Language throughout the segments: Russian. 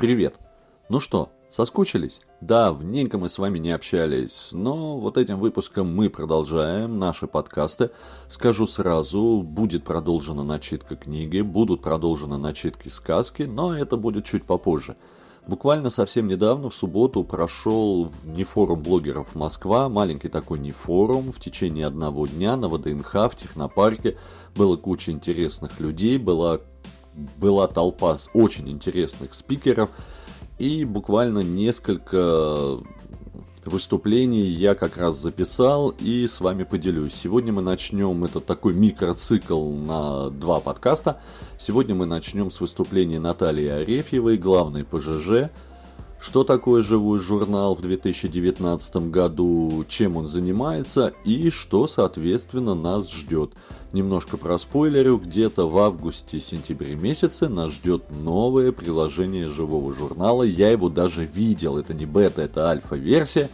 Привет! Ну что, соскучились? Да, вненько мы с вами не общались, но вот этим выпуском мы продолжаем наши подкасты. Скажу сразу, будет продолжена начитка книги, будут продолжены начитки сказки, но это будет чуть попозже. Буквально совсем недавно, в субботу, прошел не форум блогеров Москва, маленький такой не форум, в течение одного дня на ВДНХ в технопарке. Было куча интересных людей, была была толпа очень интересных спикеров, и буквально несколько выступлений я как раз записал и с вами поделюсь. Сегодня мы начнем, это такой микроцикл на два подкаста. Сегодня мы начнем с выступления Натальи Арефьевой, главной ПЖЖ, что такое живой журнал в 2019 году, чем он занимается и что, соответственно, нас ждет. Немножко про спойлерю, где-то в августе-сентябре месяце нас ждет новое приложение живого журнала. Я его даже видел, это не бета, это альфа-версия.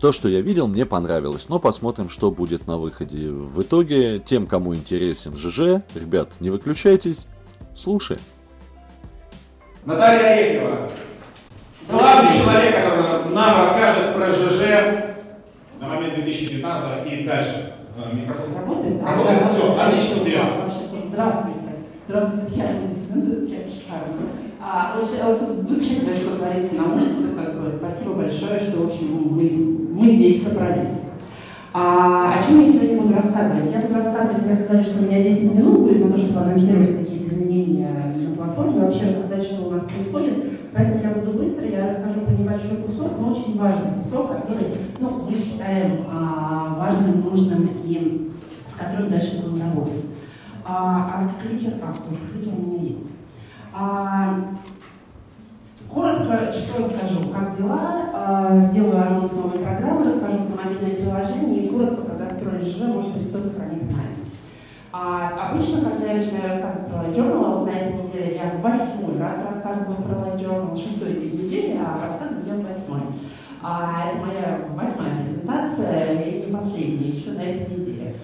То, что я видел, мне понравилось, но посмотрим, что будет на выходе. В итоге, тем, кому интересен ЖЖ, ребят, не выключайтесь, слушай. Наталья Арефьева, главный человек, который нам расскажет про ЖЖ на момент 2019 и дальше. А, микрофон работает? Работает, все, отлично, вперед. Здравствуйте. Здравствуйте, я аплодисменты, прям шикарно. А, замечательно, что творится на улице, как бы, спасибо большое, что, в общем, мы, мы здесь собрались. А, о чем я сегодня буду рассказывать? Я буду рассказывать, я сказали, что у меня 10 минут будет на то, чтобы анонсировать какие-то изменения на платформе, вообще рассказать, что у нас происходит. Поэтому я буду быстро, я расскажу про небольшой кусок, но очень важный кусок, который ну, мы считаем а, важным, нужным и с которым дальше будем работать. А, а кликер, а, тоже кликер у меня есть. А, коротко, что скажу, как дела, а, сделаю анонс новой программы, расскажу про мобильное приложение и коротко про гастроли ЖЖ, может быть, кто-то про них знает. А обычно, когда я начинаю рассказывать про Light Journal, вот на этой неделе я восьмой раз рассказываю про Light Journal, шестой день недели, а рассказываю я восьмой. А это моя восьмая презентация и не последняя еще на этой неделе.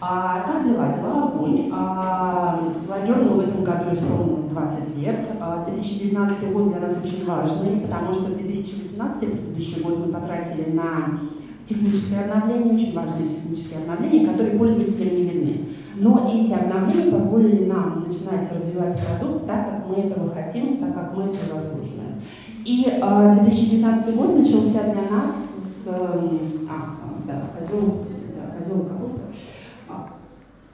А, как дела? Дела огонь. А, Light в этом году исполнилось 20 лет. А, 2019 год для нас очень важный, потому что 2018 предыдущий год мы потратили на техническое обновление, очень важные технические обновления, которые пользователям не видны. Но эти обновления позволили нам начинать развивать продукт так, как мы этого хотим, так, как мы это заслуживаем. И э, 2019 год начался для нас с... Э, а, да, козел, да, козел капуста. А,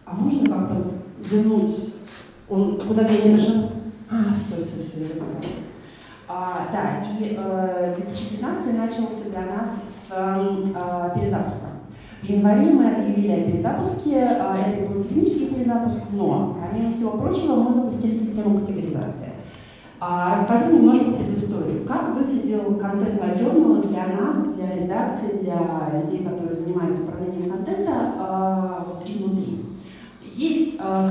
а можно как-то вот вернуть? Он куда я не нажал? А, все, все, все, я разобрался. А, да, и э, 2015 начался для нас с э, перезапуска. В январе мы объявили о перезапуске, э, это был технический перезапуск, но, помимо всего прочего, мы запустили систему категоризации. А, расскажу немножко предысторию. Как выглядел контент Journal для нас, для редакции, для людей, которые занимаются управлением контента вот, изнутри. Есть э,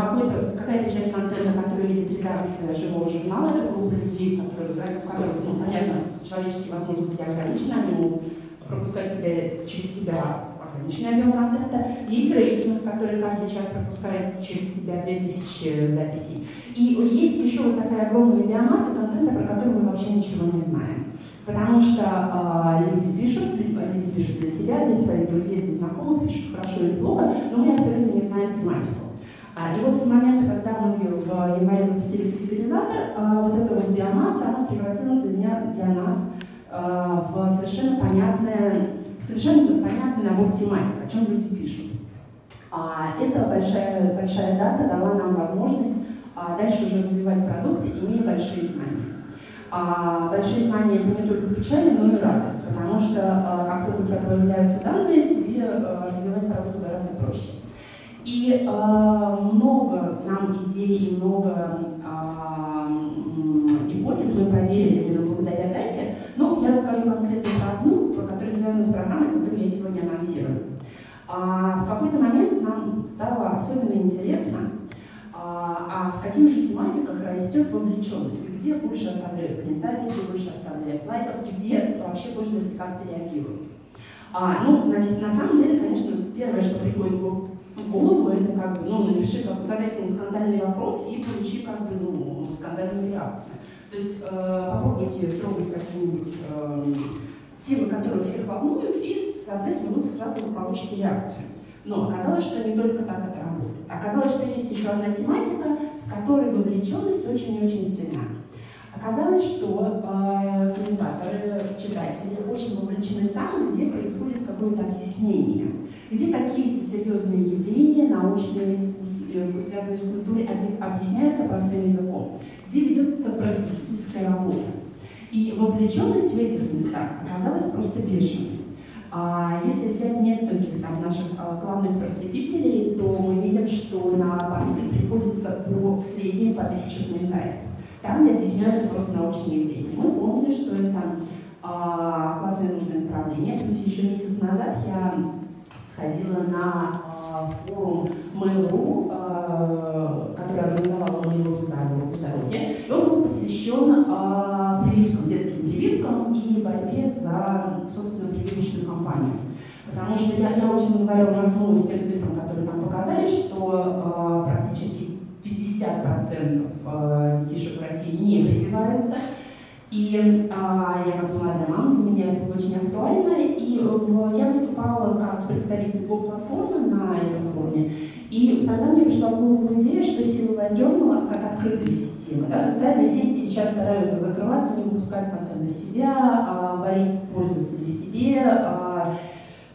какая-то часть контента, которую видит редакция живого журнала, это группа людей, которые, у которых, ну, понятно, человеческие возможности ограничены, они могут пропускать тебя через себя ограниченный объем контента. Есть рейтинг, который каждый час пропускает через себя 2000 записей. И есть еще вот такая огромная биомасса контента, про которую мы вообще ничего не знаем. Потому что э, люди пишут, люди пишут для себя, для своих друзей, для знакомых, пишут хорошо или плохо, но мы абсолютно не знаем тематику. А, и вот с момента, когда мы в январе запустили категоризатор, а, вот эта вот биомасса, она превратила для меня, для нас в совершенно понятное, совершенно понятный набор тематик, о чем люди пишут. А, эта большая, большая дата дала нам возможность а, дальше уже развивать продукты, имея большие знания. А большие знания это не только печаль, но и радость, потому что а, как только у тебя появляются данные, тебе а, развивать продукт гораздо проще. И э, много нам идей и много э, гипотез мы проверили именно благодаря дате. Программой, которую я сегодня анонсирую. А, в какой-то момент нам стало особенно интересно, а, а в каких же тематиках растет вовлеченность, где больше оставляют комментарии, где больше оставляют лайков, где вообще пользователи как-то реагируют. А, ну, на, на самом деле, конечно, первое, что приходит в голову, это как бы, ну, напиши, как, задай скандальный вопрос и получи как бы, ну, скандальную реакцию. То есть э, попробуйте трогать какие-нибудь э, темы, которые всех волнуют, и, соответственно, вы сразу получите реакцию. Но оказалось, что не только так это работает. Оказалось, что есть еще одна тематика, в которой вовлеченность очень и очень сильна. Оказалось, что э, комментаторы, читатели очень вовлечены там, где происходит какое-то объяснение, где какие-то серьезные явления, научные, э, связанные с культурой, объясняются простым языком, где ведется просветительская работа. И вовлеченность в этих местах оказалась просто бешеной. А если взять нескольких там, наших а, главных просветителей, то мы видим, что на посты приходится по, в среднем по тысяче комментариев. Там, где объясняются просто научные явления. Мы помнили, что это а, классное нужное направление. Плюс еще месяц назад я сходила на форум Mail.ru, а, который организовал Mail.ru здоровье. И он был посвящен а, прививкам, детским прививкам и борьбе за, собственно, прививочную кампанию. Потому что я, я очень говоря, ужаснулась тем цифрам, которые там показали, что а, практически 50% а, детишек в России не прививаются. И а, я как молодая мама, для меня это было очень актуально, и э, я выступала как представитель блог-платформы на. И тогда мне пришла в голову идея, что сила Journal как открытая система. Да, социальные сети сейчас стараются закрываться, не выпускать контент на себя, а, варить пользователей себе, а,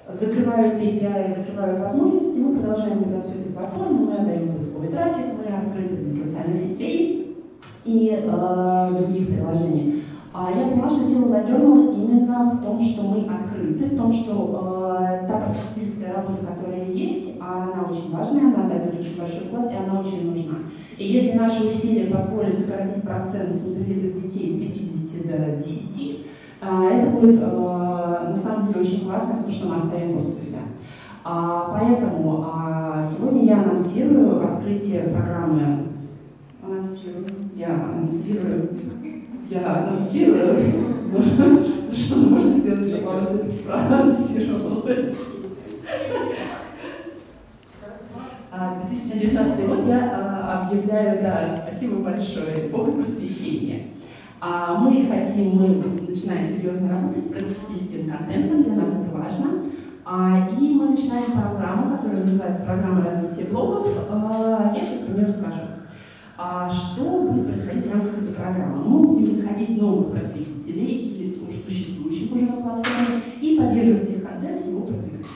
закрывают API, закрывают возможности. Мы продолжаем быть открытой платформой, мы отдаем поисковый трафик, мы открыты для социальных сетей и э, других приложений. А я поняла, что сила Journal именно в том, что мы открыты, в том, что э, та просветительская работа, которая есть, она очень важная, она дает очень большой вклад, и она очень нужна. И если наши усилия позволят сократить процент непривитых детей с 50 до 10, э, это будет э, на самом деле очень классно, потому что мы оставим после себя. А, поэтому а, сегодня я анонсирую открытие программы. Анонсирую. Я анонсирую я анонсирую, что можно сделать, чтобы она все-таки проанонсировалась. 2019 год я а, объявляю, да, спасибо большое, эпоху просвещения. А мы хотим, мы начинаем серьезно работать с просветительским контентом, для нас это важно. А, и мы начинаем программу, которая называется «Программа развития блогов». Я сейчас про нее расскажу. А что будет происходить в рамках этой программы? Мы будем находить новых просветителей или уже существующих уже на платформе и поддерживать их контент его продвигать.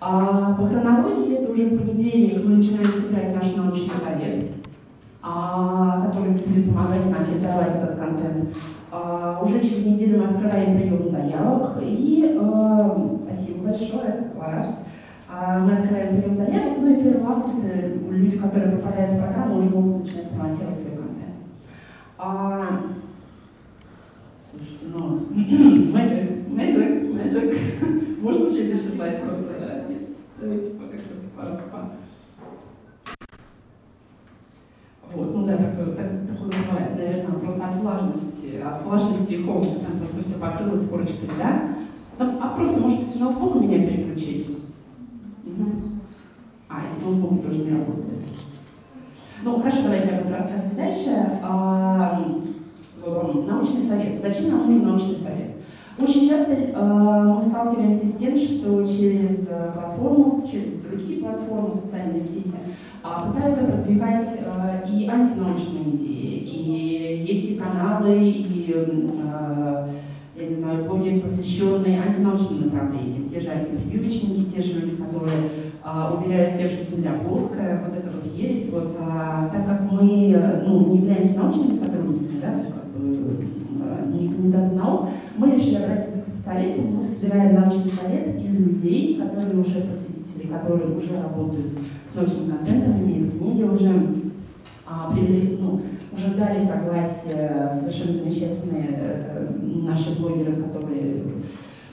А по хронологии это уже в понедельник мы начинаем собирать наш научный совет, а, который будет помогать нам фильтровать этот контент. А, уже через неделю мы открываем прием заявок и а, спасибо большое, класс. Мы открываем прием заявок, ну и 1 августа люди, которые попадают в программу, уже могут начинать форматировать свой контент. Слушайте, ну, magic, magic, magic. Можно следующий слайд просто? Давайте пока пока. Вот, ну да, такое, так, такое бывает, наверное, просто от влажности, от влажности и холода, там просто все покрылось корочкой, да? А просто можете с ноутбука меня переключить. А, и ноутбук тоже не работает. Ну, хорошо, давайте я буду рассказывать дальше. А, научный совет. Зачем нам нужен научный совет? Очень часто э, мы сталкиваемся с тем, что через платформу, через другие платформы, социальные сети, пытаются продвигать э, и антинаучные идеи. И есть и каналы, и э, я не знаю, блоги, посвященные антинаучным направлениям. Те же антипрививочники, те же люди, которые а, уверяют всех, что Земля плоская, вот это вот есть. Вот, а, так как мы ну, не являемся научными сотрудниками, да, то есть как бы, а, не кандидаты наук, мы решили обратиться к специалистам, мы собираем научный совет из людей, которые уже посвятители, которые уже работают с научным контентом, имеют книги, уже а, привели, ну, уже дали согласие совершенно замечательные э, наши блогеры, которые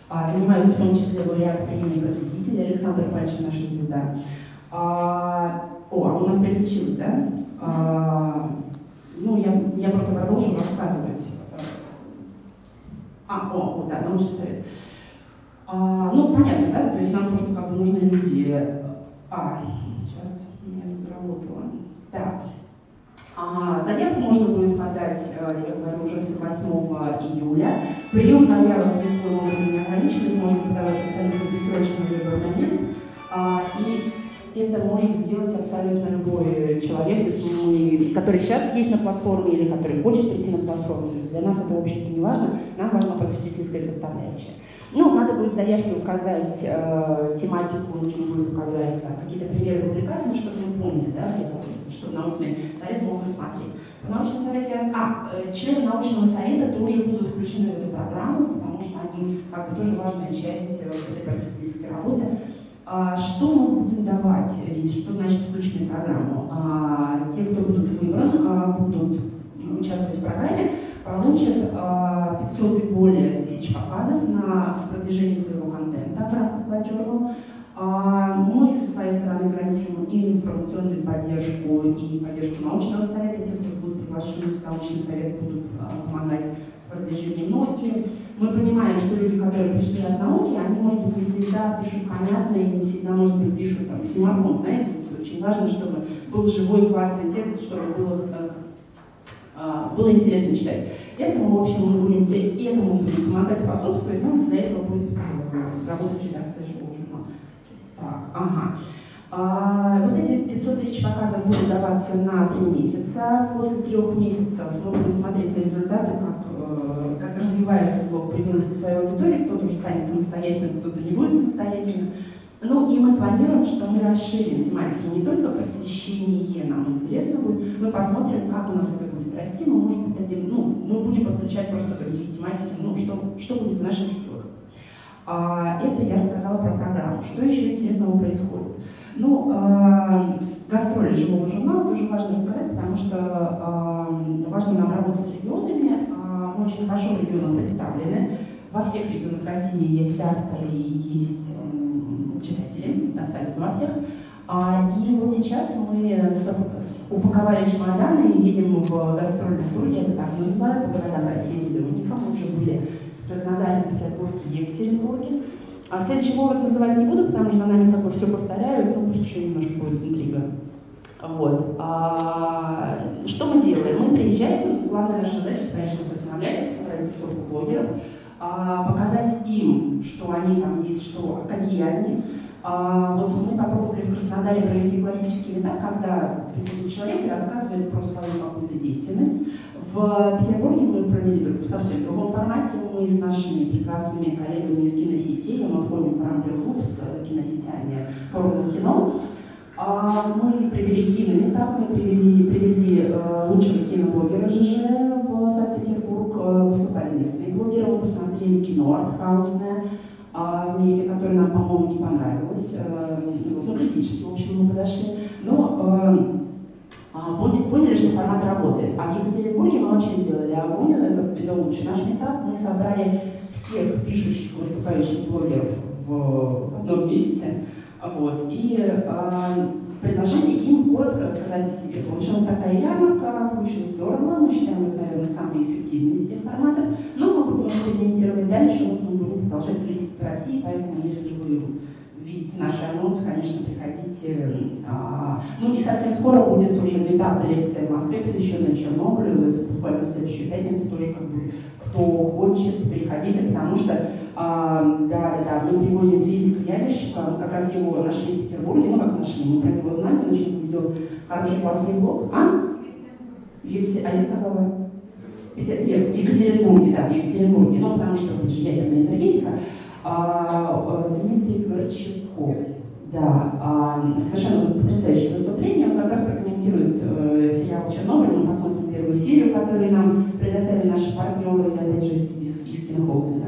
а, занимаются в том числе лауреат премии просветителя Александр Пальчин, наша звезда. А, о, а у нас переключилось, да? А, ну, я, я просто продолжу рассказывать. А, о, о да, научный совет. А, ну, понятно, да? То есть нам просто как бы нужны люди А, сейчас у меня тут заработало. Так. А, заявку можно будет подать, э, я говорю, уже с 8 июля. Прием заявок никаким образом не ограничен, их можно подавать абсолютно бессрочно в момент. А, и это может сделать абсолютно любой человек, то есть мы, который сейчас есть на платформе или который хочет прийти на платформу. То есть для нас это, в общем-то, не важно, нам важна просветительская составляющая. Ну, надо будет в заявке указать э, тематику, нужно будет указать да, какие-то примеры публикаций, чтобы мы поняли, да, что научный совет мог рассмотреть. Научный совет я... А, э, члены научного совета тоже будут включены в эту программу, потому что они как бы тоже важная часть э, этой просветительской работы. А, что мы будем давать что значит включены в программу? А, те, кто будут выбраны, а, будут участвовать в программе, получат 500 и более тысяч показов на продвижение своего контента в рамках Live Мы со своей стороны гарантируем и информационную поддержку, и поддержку научного совета. Те, кто будут приглашены в научный совет, будут помогать с продвижением. Но и мы понимаем, что люди, которые пришли от науки, они, может быть, не всегда пишут понятно и не всегда, может быть, пишут там фимармон. Знаете, очень важно, чтобы был живой классный текст, чтобы было, э, было интересно читать. Этому, в общем, мы будем, этому будем помогать способствовать, но для этого будет работать редакция живого журнала. Так, ага. А, вот эти 500 тысяч показов будут даваться на три месяца. После трех месяцев мы будем смотреть на результаты, как как развивается блог, появилась своей аудитории, кто-то уже станет самостоятельным, кто-то не будет самостоятельным. Ну и мы планируем, что мы расширим тематики не только просвещение нам интересно будет, мы посмотрим, как у нас это будет расти, мы, может быть, один, ну, мы будем подключать просто другие тематики, ну, что, что будет в наших силах. А, это я рассказала про программу. Что еще интересного происходит? Ну, э, гастроли живого журнала тоже важно рассказать, потому что э, важно нам работать с регионами, очень хорошо в регионах представлены. Во всех регионах России есть авторы и есть читатели, абсолютно во всех. А, и вот сейчас мы упаковали чемоданы и едем в гастрольный тур, я это так называю, по городам России миллионникам. Мы уже были в Краснодаре, Петербурге, Екатеринбурге. А следующий город называть не буду, потому что за нами как бы все повторяют, ну пусть еще немножко будет интрига. Вот. А, что мы делаем? Мы приезжаем, главная наша задача, конечно, вдохновлять, собрать тусовку блогеров, а, показать им, что они там есть, что, какие они. А, вот мы попробовали в Краснодаре провести классический этап, когда приходит человек и рассказывает про свою какую-то деятельность. В Петербурге мы провели в совсем другом формате. Мы с нашими прекрасными коллегами из киносетей, мы входим в Рамблер с киносетями форума кино, а мы привели кинометап, мы привели, привезли э, лучшего киноблогера ЖЖ в Санкт-Петербург, э, выступали местные блогеры, мы посмотрели кино артхаусное, э, вместе, которое нам, по-моему, не понравилось, э, ну, критически, в общем, мы подошли, но поняли, поняли, что формат работает. А в Екатеринбурге мы вообще сделали огонь, это, это лучший наш метап, мы собрали всех пишущих, выступающих блогеров в, одном месте, вот. И э, предложили им коротко рассказать о себе. Получилась такая ярмарка, очень здорово. Мы считаем, это, наверное, самый эффективный из тех форматов. Но мы будем экспериментировать дальше, мы будем продолжать крестить по России, поэтому если вы видите наши анонсы, конечно, приходите. А, ну и совсем скоро будет уже метап лекция в Москве, посвященная Чернобылю. Это буквально в следующую пятницу тоже как бы кто хочет, приходите, потому что а, да, да, да, мы привозим физика ядерщика, как раз его нашли в Петербурге, ну как нашли, мы про него знаем, он очень видел хороший классный блог. А? Екатер... А я сказала? Екатеринбурге, да, в Екатеринбурге, ну потому что это же ядерная энергетика. А, э, Дмитрий Горчаков, да, а, совершенно потрясающее выступление, он как раз прокомментирует э, сериал «Чернобыль», мы посмотрим первую серию, которую нам предоставили наши партнеры, я опять же из, из, кинохолдинга.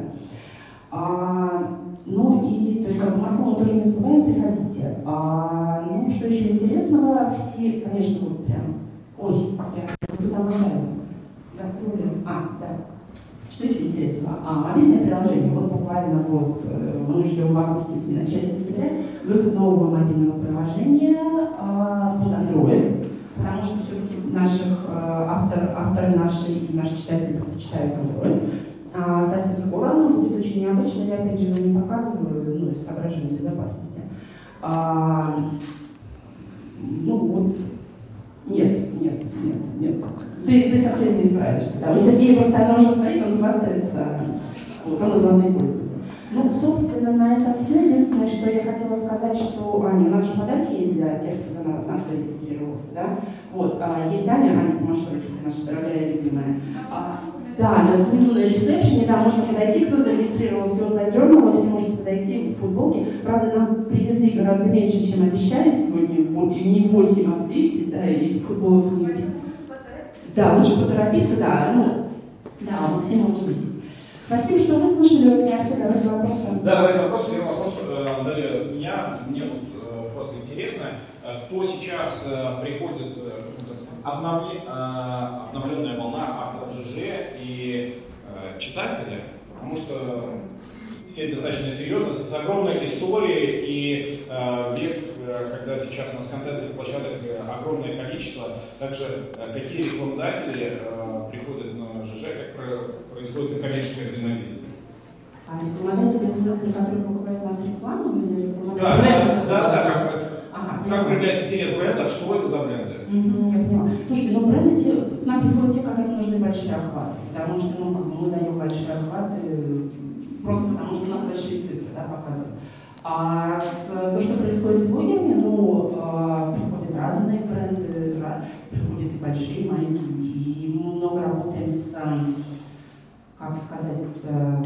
А, ну и, то есть, как бы Москву мы тоже не забываем, приходите. А, ну, что еще интересного, все, конечно, вот прям, ой, я туда обожаю, гастроли, а, да. Интересного? А, мобильное приложение. Вот буквально вот э, мы ждем в августе, в начале сентября, выход нового мобильного приложения а, под Android, потому что все-таки наших э, автор, авторы наши и наши читатели предпочитают Android. А совсем скоро оно будет очень необычно, я опять же его не показываю, ну, из соображений безопасности. А, ну вот, нет, нет, нет, нет. Ты, ты совсем не справишься. Да. У Сергея просто оно уже стоит, он хвастается. Вот, он главный пользователь. Ну, собственно, на этом все. Единственное, что я хотела сказать, что, Аня, у нас же подарки есть для тех, кто за нас зарегистрировался, да? Вот, а, есть Аня, Аня Помашорочка, наша дорогая и любимая. А, да, на внизу на ресепшене, да, можете подойти, кто зарегистрировался у Journal, все можете подойти в футболке. Правда, нам привезли гораздо меньше, чем обещали сегодня, не 8, а 10, да, и футболок не Да, лучше поторопиться, да, ну, да, мы все. Спасибо, что выслушали. У меня все, давайте вопросы. Да, давайте вопрос. Первый вопрос, э, Наталья, меня, мне вот э, просто интересно, э, кто сейчас приходит, обновле, обновленная волна авторов ЖЖ и читателей, потому что все достаточно серьезно, с огромной историей и век, когда сейчас у нас контентных площадок огромное количество, также какие рекламодатели э, приходят на ЖЖ, как происходит коммерческое взаимодействие. А рекламодатели, в смысле, которые покупают у нас рекламу или? Да, да, да, да, как, ага, как проявляется интерес брендов, что это за бренды? Угу, я поняла. Слушайте, ну бренды, те, нам приходят те, которым нужны большие охваты, потому что ну, мы даем большие охваты просто потому, что у нас большие цифры да, показывают. А с, то, что происходит с блогерами, ну, э, приходят разные бренды, приходят и большие, и маленькие, и мы много работаем с как сказать, э,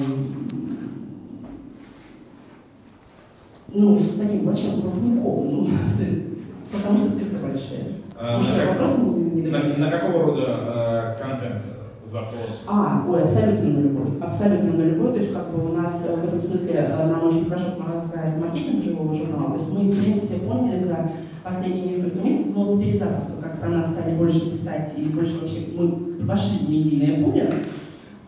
ну, с таким большим крупником, ну, то есть, потому что цифры большие. А, на, вопрос не, не на, на какого рода э, контент запрос? А, ой, абсолютно на любой. Абсолютно на любой. То есть, как бы у нас э, в этом смысле э, нам очень хорошо помогает маркетинг живого журнала. То есть мы, в принципе, поняли за последние несколько месяцев, ну вот с перезапуска, как про нас стали больше писать и больше вообще мы вошли в медийное поле,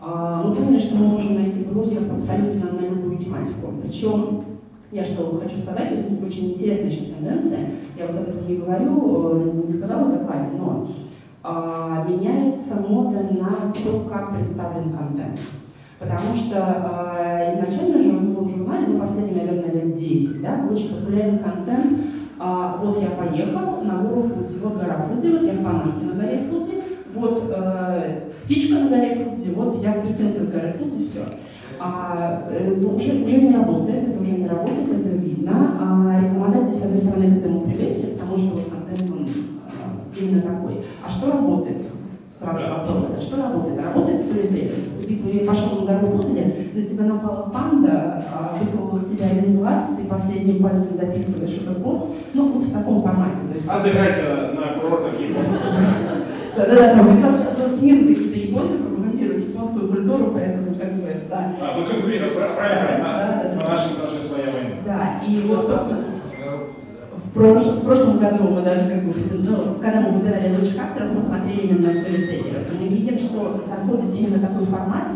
а, мы поняли, что мы можем найти блогеров абсолютно на любую тематику. Причем, я что хочу сказать, это очень интересная сейчас тенденция, я вот об этом не говорю, э, не сказала в докладе, но а, меняется мода на то, как представлен контент. Потому что э, изначально же ну, в журнале, ну, последние, наверное, лет 10, да, был очень популярен контент а, вот я поехал на гору Фудзи, вот гора Фудзи, вот я в Панамке на горе Фудзи, вот э, птичка на горе Фудзи, вот я спустился с горы Фудзи, все. А, э, уже, уже не работает, это уже не работает, это видно. А рекламодатели, с одной стороны, к этому привыкли, потому что вот контент он э, именно такой. А что работает? Сразу вопрос. А что работает? Работает сторителлинг. Ты пошел на гору Фудзи, на тебя напала панда, а, выколола тебя один глаз, ты последним пальцем дописываешь этот пост. Ну, вот в таком формате. То есть, Отдыхайте на курортах японцев. Да-да-да, там как раз снизу какие-то японцы пропагандируют японскую культуру, поэтому как бы, да. А, вы конкурентов, правильно, да, на нашем даже своя война. В, прош... в прошлом году мы даже как бы, ну, когда мы выбирали лучших авторов, мы смотрели именно на сторителлеров. Мы видим, что заходит именно такой формат,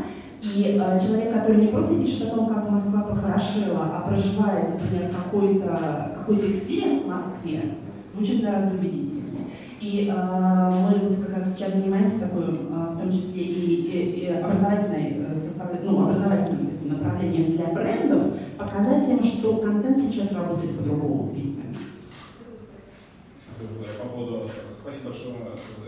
и э, человек, который не просто пишет о том, как Москва похорошела, а проживает, например, какой-то какой experience в Москве, звучит гораздо убедительнее. И э, мы вот как раз сейчас занимаемся такой, э, в том числе и, и, и образовательной, э, состав... ну, образовательным направлением для брендов, показать им, что контент сейчас работает по-другому письменно. По поводу, спасибо большое.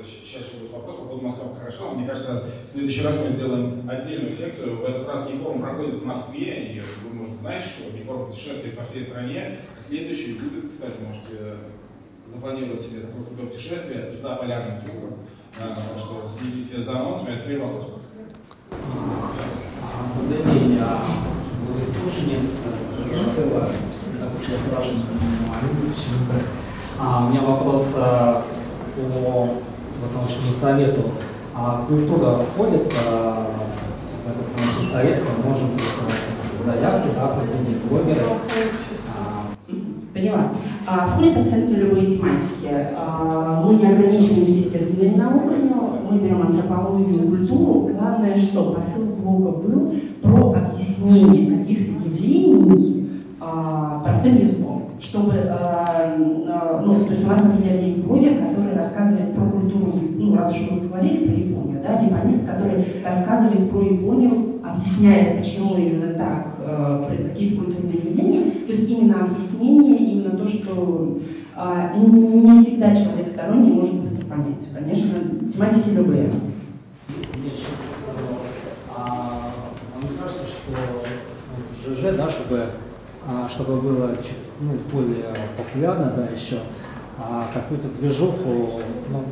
Сейчас еще будет вопрос по поводу Москвы хорошо. Мне кажется, в следующий раз мы сделаем отдельную секцию. В этот раз не форум проходит в Москве, и вы, может, знаете, что не форум путешествует по всей стране. Следующий будет, кстати, можете запланировать себе такое крутое путешествие за полярным кругом. Так что следите за анонсами, а теперь вопросы. Добрый день, слушанец Жицева, так уж я спрашиваю, а, У меня вопрос а, по вот, научному совету. А культура входит а, в этот научный совет, мы можем присылать заявки, да, блогеры, Поняла. А, входит абсолютно любые тематики. А, мы не ограничиваемся естественными науками, мы берем антропологию, культуру. Главное, что посыл блога был про объяснение каких-то явлений а, простым языком. Чтобы, а, а, ну, то есть у нас, например, есть блогер, который рассказывает про культуру, ну, раз уж мы говорили про Японию, да, японист, который рассказывает про Японию объясняет, почему именно так э, какие-то культурные явления. То есть именно объяснение, именно то, что э, не всегда человек сторонний может быстро понять. Конечно, тематики любые. А, а мне кажется, что ЖЖ, да, чтобы, а, чтобы было чуть ну, более популярно, да, еще, а какую-то движуху, ну,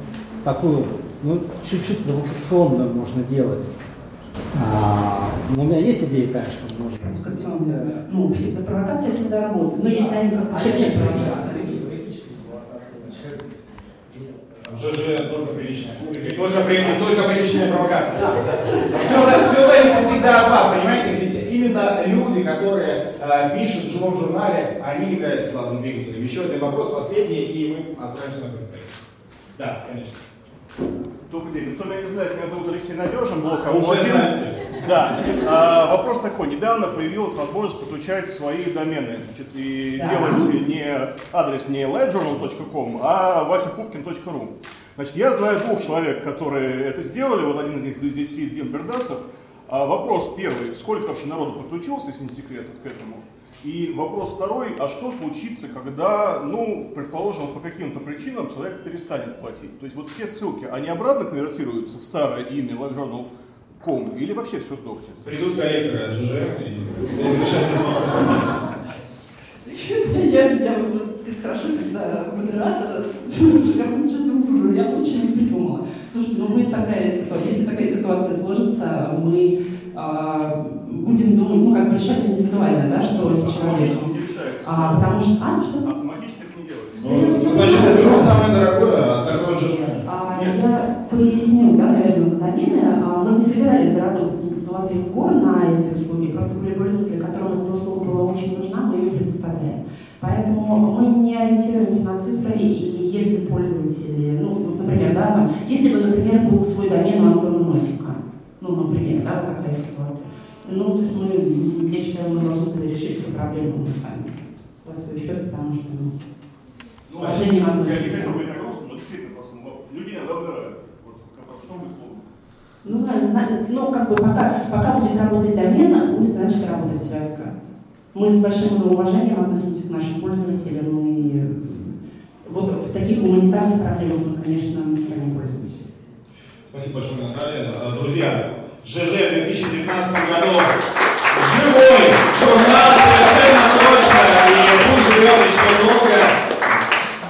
такую, ну, чуть-чуть провокационную можно делать. А, ну, у меня есть идеи, конечно, можно. Ну, всегда провокация всегда работает. Но если они как честные провокации. В ЖЖ только приличная публика, только, при, только приличная провокация. Все, все зависит всегда от вас, понимаете? Ведь именно люди, которые э, пишут в живом журнале, они являются главным двигателем. Еще один вопрос, последний, и мы отправимся на проект. Да, конечно. Добрый день. Кто меня не знает, меня зовут Алексей Надежин, блок АУ Уже знаете. Да. А, вопрос такой. Недавно появилась возможность подключать свои домены. Значит, и да. делать не адрес не ledjournal.com, а vasapupkin.ru. Значит, я знаю двух человек, которые это сделали. Вот один из них здесь сидит, Дим Бердасов. А вопрос первый. Сколько вообще народу подключилось, если не секрет, к этому? И вопрос второй, а что случится, когда, ну, предположим, по каким-то причинам человек перестанет платить? То есть вот все ссылки, они обратно конвертируются в старое имя livejournal.com или вообще все сдохнет? Придут коллекторы от ЖЖ и решать этот вопрос на месте. Я, я, как хорошо, когда модератор чувствую, я очень не придумала. Слушайте, ну будет такая ситуация, если такая ситуация сложится, мы а, будем думать, ну, как бы решать индивидуально, да, что с человеком. А, потому что, а, что? Ну, значит, заберут самое дорогое, а закроют же а, Я поясню, да, наверное, за домены. А, мы не собирались заработать золотые гор на эти услуги, просто были пользователи, которым эта услуга была очень нужна, мы ее предоставляем. Поэтому мы не ориентируемся на цифры, и если пользователи, ну, вот, например, да, там, если бы, например, был свой домен у Антона Носика, ну, например, да, вот такая ситуация. Ну, то есть мы, я считаю, мы должны были решить эту проблему мы сами за свой счет, потому что ну, с последним относимся. Вот, что будет ну, знаете, ну, как бы пока, пока будет работать домена, будет, значит, работать связка. Мы с большим уважением относимся к нашим пользователям, и вот в таких гуманитарных проблемах мы, конечно, на стороне пользователей. Спасибо большое, Наталья. Э, друзья, ЖЖ в 2019 году живой журнал совершенно точно, и пусть живет еще долго.